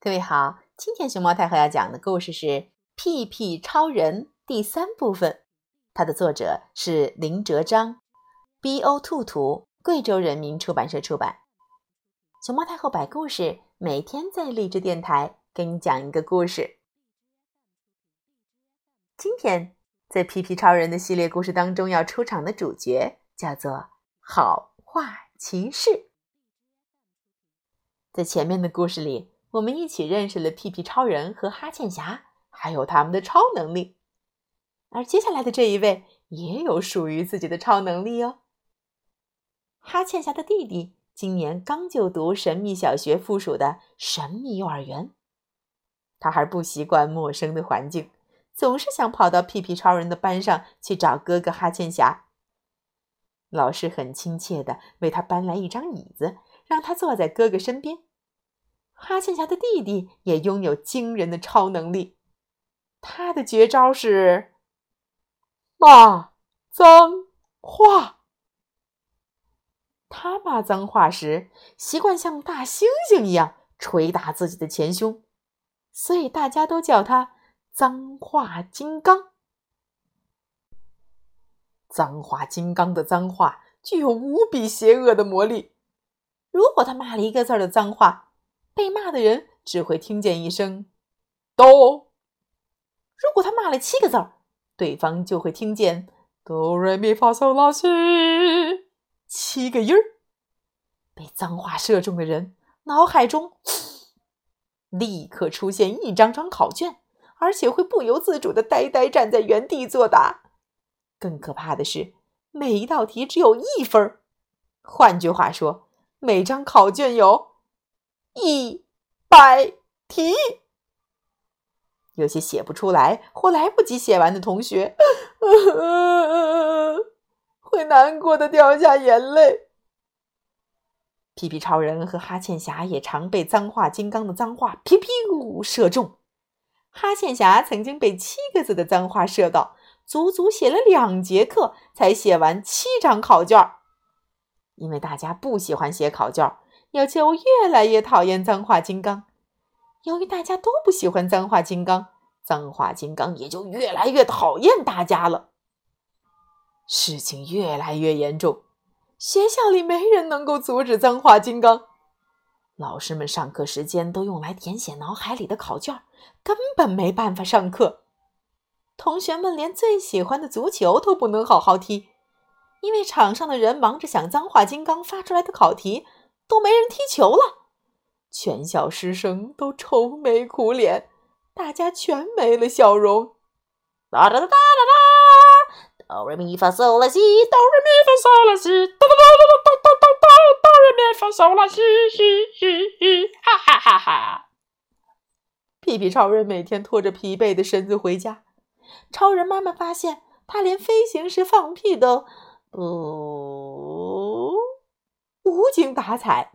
各位好，今天熊猫太后要讲的故事是《屁屁超人》第三部分，它的作者是林哲章，B.O. 兔图，贵州人民出版社出版。熊猫太后摆故事，每天在励志电台给你讲一个故事。今天在《屁屁超人》的系列故事当中要出场的主角叫做好话骑士。在前面的故事里。我们一起认识了屁屁超人和哈欠侠，还有他们的超能力。而接下来的这一位也有属于自己的超能力哦。哈欠侠的弟弟今年刚就读神秘小学附属的神秘幼儿园，他还不习惯陌生的环境，总是想跑到屁屁超人的班上去找哥哥哈欠侠。老师很亲切的为他搬来一张椅子，让他坐在哥哥身边。哈欠侠的弟弟也拥有惊人的超能力，他的绝招是骂脏话。他骂脏话时，习惯像大猩猩一样捶打自己的前胸，所以大家都叫他“脏话金刚”。脏话金刚的脏话具有无比邪恶的魔力，如果他骂了一个字的脏话。被骂的人只会听见一声“哆”，如果他骂了七个字儿，对方就会听见“哆瑞咪发嗦拉西”七个音儿。被脏话射中的人脑海中立刻出现一张张考卷，而且会不由自主的呆呆站在原地作答。更可怕的是，每一道题只有一分儿。换句话说，每张考卷有。一百题，有些写不出来或来不及写完的同学，会难过的掉下眼泪。皮皮超人和哈欠侠也常被脏话金刚的脏话“皮皮呜”射中。哈欠侠曾经被七个字的脏话射到，足足写了两节课才写完七张考卷。因为大家不喜欢写考卷。要就越来越讨厌脏话金刚。由于大家都不喜欢脏话金刚，脏话金刚也就越来越讨厌大家了。事情越来越严重，学校里没人能够阻止脏话金刚。老师们上课时间都用来填写脑海里的考卷，根本没办法上课。同学们连最喜欢的足球都不能好好踢，因为场上的人忙着想脏话金刚发出来的考题。都没人踢球了，全校师生都愁眉苦脸，大家全没了笑容。哒哒哒哒哒哒，哆来咪发嗦啦西，哆来咪发嗦啦西，哒哒哒哒哒哒哒哒，哆来咪发嗦啦西，嘻嘻嘻，哈哈哈哈！屁屁超人每天拖着疲惫的身子回家，超人妈妈发现他连飞行时放屁都不。无精打采，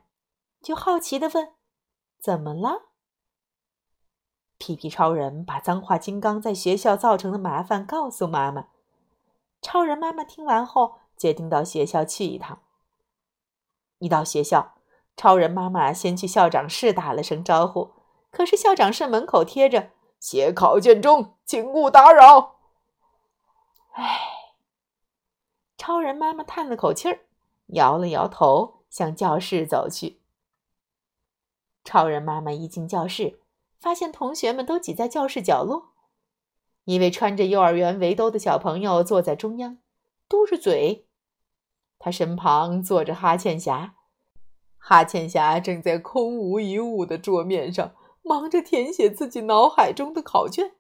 就好奇的问：“怎么了？”皮皮超人把脏话金刚在学校造成的麻烦告诉妈妈。超人妈妈听完后，决定到学校去一趟。一到学校，超人妈妈先去校长室打了声招呼，可是校长室门口贴着“写考卷中，请勿打扰”。唉，超人妈妈叹了口气儿，摇了摇头。向教室走去。超人妈妈一进教室，发现同学们都挤在教室角落。一位穿着幼儿园围兜的小朋友坐在中央，嘟着嘴。他身旁坐着哈欠侠，哈欠侠正在空无一物的桌面上忙着填写自己脑海中的考卷。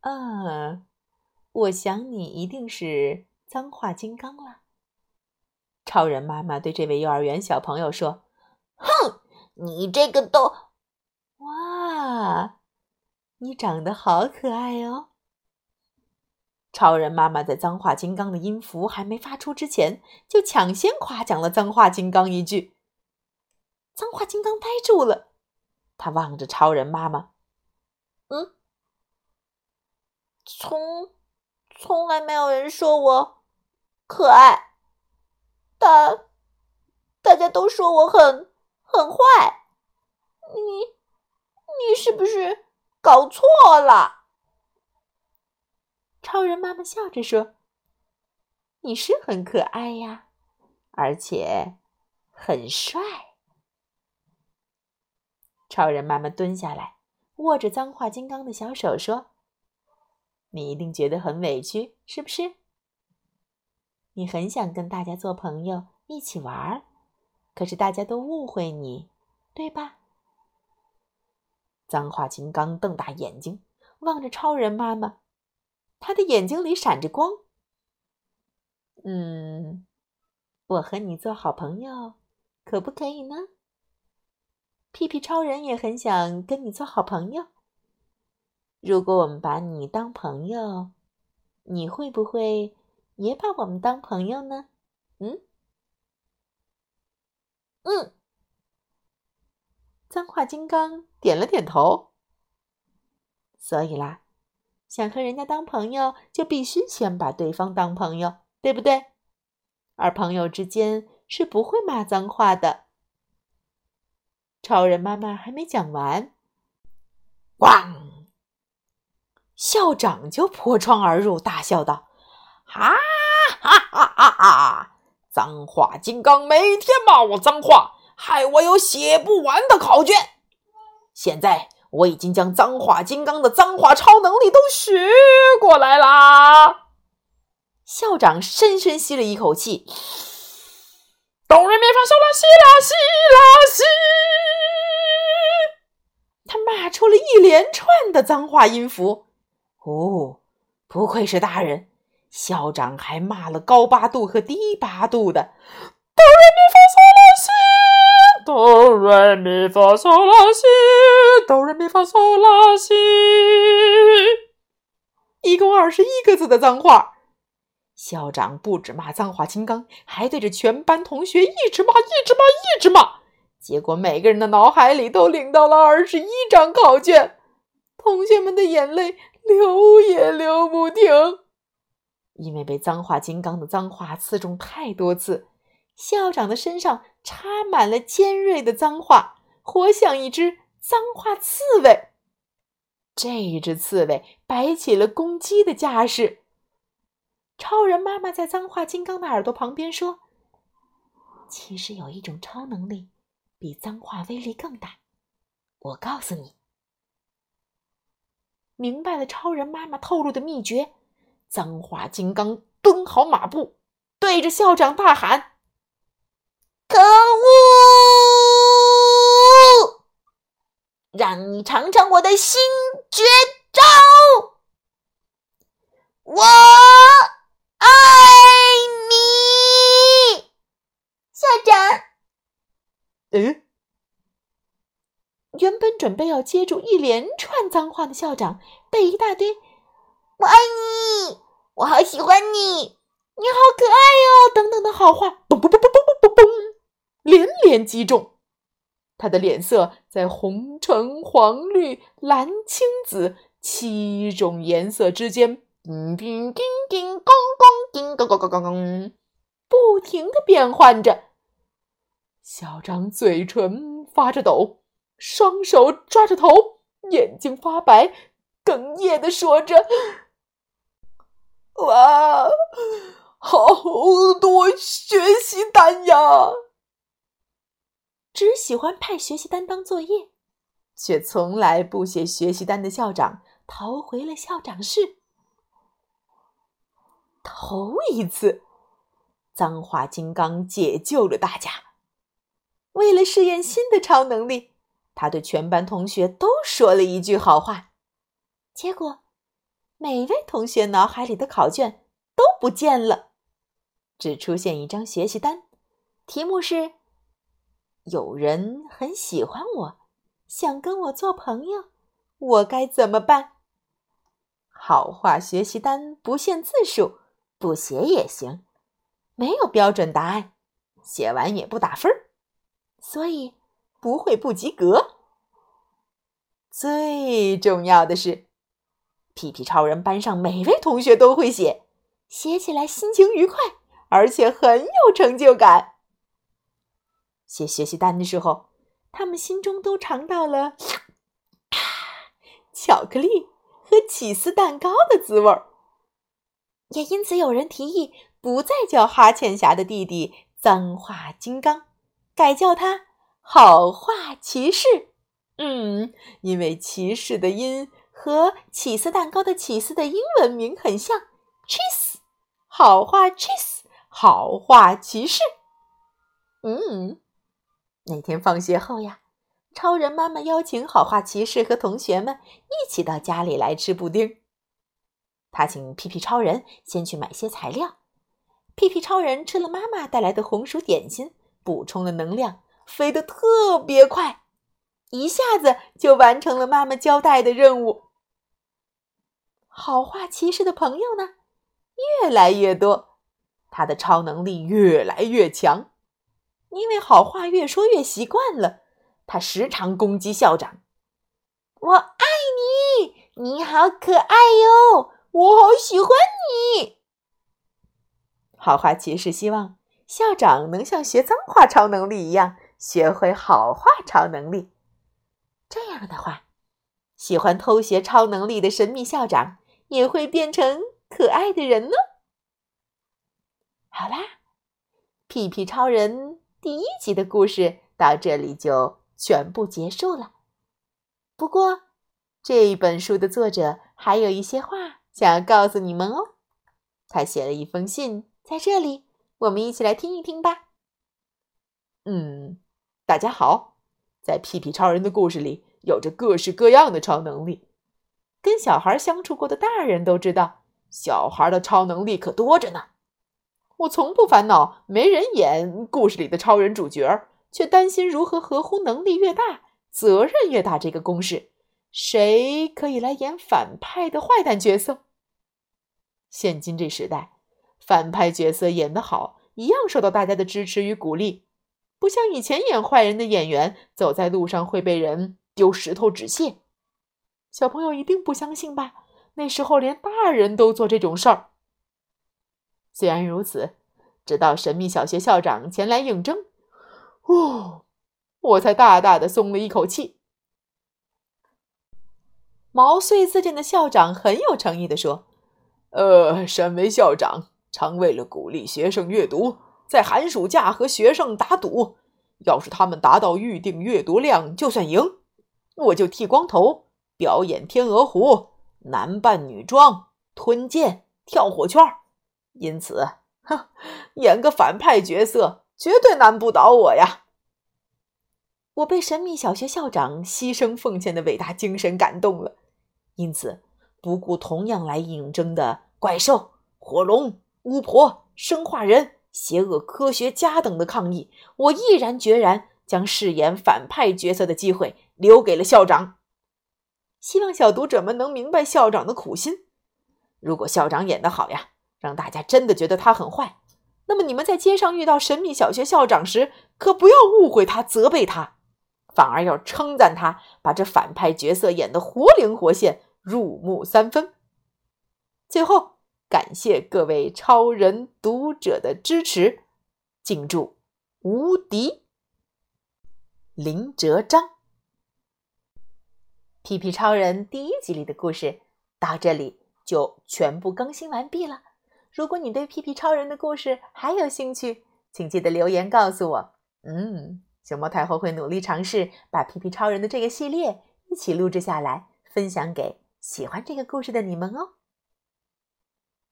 啊，我想你一定是脏话金刚了。超人妈妈对这位幼儿园小朋友说：“哼，你这个都……哇，你长得好可爱哦！”超人妈妈在脏话金刚的音符还没发出之前，就抢先夸奖了脏话金刚一句。脏话金刚呆住了，他望着超人妈妈：“嗯，从从来没有人说我可爱。”大大家都说我很很坏，你是不是搞错了？超人妈妈笑着说：“你是很可爱呀，而且很帅。”超人妈妈蹲下来，握着脏话金刚的小手说：“你一定觉得很委屈，是不是？你很想跟大家做朋友，一起玩儿，可是大家都误会你，对吧？”脏话金刚瞪大眼睛望着超人妈妈，他的眼睛里闪着光。嗯，我和你做好朋友，可不可以呢？屁屁超人也很想跟你做好朋友。如果我们把你当朋友，你会不会也把我们当朋友呢？嗯，嗯。脏话金刚点了点头。所以啦，想和人家当朋友，就必须先把对方当朋友，对不对？而朋友之间是不会骂脏话的。超人妈妈还没讲完，咣！校长就破窗而入，大笑道：“哈哈哈哈哈！脏话金刚每天骂我脏话。”害我有写不完的考卷。现在我已经将脏话金刚的脏话超能力都学过来啦！校长深深吸了一口气，哆来咪发嗦啦西啦西啦西，他骂出了一连串的脏话音符。哦，不愧是大人，校长还骂了高八度和低八度的哆来咪发嗦啦西。哆来咪发嗦拉西，哆来咪发嗦拉西，一共二十一个字的脏话。校长不止骂脏话金刚，还对着全班同学一直骂，一直骂，一直骂。结果每个人的脑海里都领到了二十一张考卷，同学们的眼泪流也流不停，因为被脏话金刚的脏话刺中太多次。校长的身上插满了尖锐的脏话，活像一只脏话刺猬。这只刺猬摆起了攻击的架势。超人妈妈在脏话金刚的耳朵旁边说：“其实有一种超能力，比脏话威力更大。我告诉你，明白了超人妈妈透露的秘诀。”脏话金刚蹲好马步，对着校长大喊。可恶！让你尝尝我的新绝招！我爱你，校长。嗯，原本准备要接住一连串脏话的校长，被一大堆“我爱你”“我好喜欢你”“你好可爱哟”等等的好话，嘣嘣嘣嘣嘣嘣嘣。连连击中，他的脸色在红、橙、黄、绿、蓝、青、紫七种颜色之间，叮叮叮叮，咣咣叮，咣咣咣咣咣，不停的变换着。小张嘴唇发着抖，双手抓着头，眼睛发白，哽咽的说着：“哇，好多学习单呀！”只喜欢派学习单当作业，却从来不写学习单的校长逃回了校长室。头一次，脏话金刚解救了大家。为了试验新的超能力，他对全班同学都说了一句好话。结果，每位同学脑海里的考卷都不见了，只出现一张学习单，题目是。有人很喜欢我，想跟我做朋友，我该怎么办？好话学习单不限字数，不写也行，没有标准答案，写完也不打分，所以不会不及格。最重要的是，皮皮超人班上每位同学都会写，写起来心情愉快，而且很有成就感。写学习单的时候，他们心中都尝到了 巧克力和起司蛋糕的滋味儿。也因此，有人提议不再叫哈欠侠的弟弟脏话金刚，改叫他好话骑士。嗯，因为骑士的音和起司蛋糕的起司的英文名很像，cheese。好话，cheese。好话骑士。嗯，那天放学后呀，超人妈妈邀请好话骑士和同学们一起到家里来吃布丁。他请屁屁超人先去买些材料。屁屁超人吃了妈妈带来的红薯点心，补充了能量，飞得特别快，一下子就完成了妈妈交代的任务。好话骑士的朋友呢，越来越多，他的超能力越来越强。因为好话越说越习惯了，他时常攻击校长。我爱你，你好可爱哟。我好喜欢你。好话骑士希望校长能像学脏话超能力一样，学会好话超能力。这样的话，喜欢偷学超能力的神秘校长也会变成可爱的人呢。好啦，屁屁超人第一集的故事到这里就全部结束了。不过，这本书的作者还有一些话。想要告诉你们哦，他写了一封信，在这里，我们一起来听一听吧。嗯，大家好，在屁屁超人的故事里，有着各式各样的超能力。跟小孩相处过的大人都知道，小孩的超能力可多着呢。我从不烦恼没人演故事里的超人主角，却担心如何合乎能力越大，责任越大这个公式。谁可以来演反派的坏蛋角色？现今这时代，反派角色演得好，一样受到大家的支持与鼓励。不像以前演坏人的演员，走在路上会被人丢石头纸屑。小朋友一定不相信吧？那时候连大人都做这种事儿。虽然如此，直到神秘小学校长前来应征，哦，我才大大的松了一口气。毛遂自荐的校长很有诚意的说：“呃，身为校长，常为了鼓励学生阅读，在寒暑假和学生打赌，要是他们达到预定阅读量就算赢，我就剃光头表演天鹅湖，男扮女装吞剑跳火圈。因此，哼，演个反派角色绝对难不倒我呀！我被神秘小学校长牺牲奉献的伟大精神感动了。”因此，不顾同样来应征的怪兽、火龙、巫婆、生化人、邪恶科学家等的抗议，我毅然决然将饰演反派角色的机会留给了校长。希望小读者们能明白校长的苦心。如果校长演得好呀，让大家真的觉得他很坏，那么你们在街上遇到神秘小学校长时，可不要误会他、责备他。反而要称赞他，把这反派角色演得活灵活现，入木三分。最后，感谢各位超人读者的支持，敬祝无敌林哲章。皮皮超人第一集里的故事到这里就全部更新完毕了。如果你对皮皮超人的故事还有兴趣，请记得留言告诉我。嗯。熊猫太后会努力尝试把皮皮超人的这个系列一起录制下来，分享给喜欢这个故事的你们哦。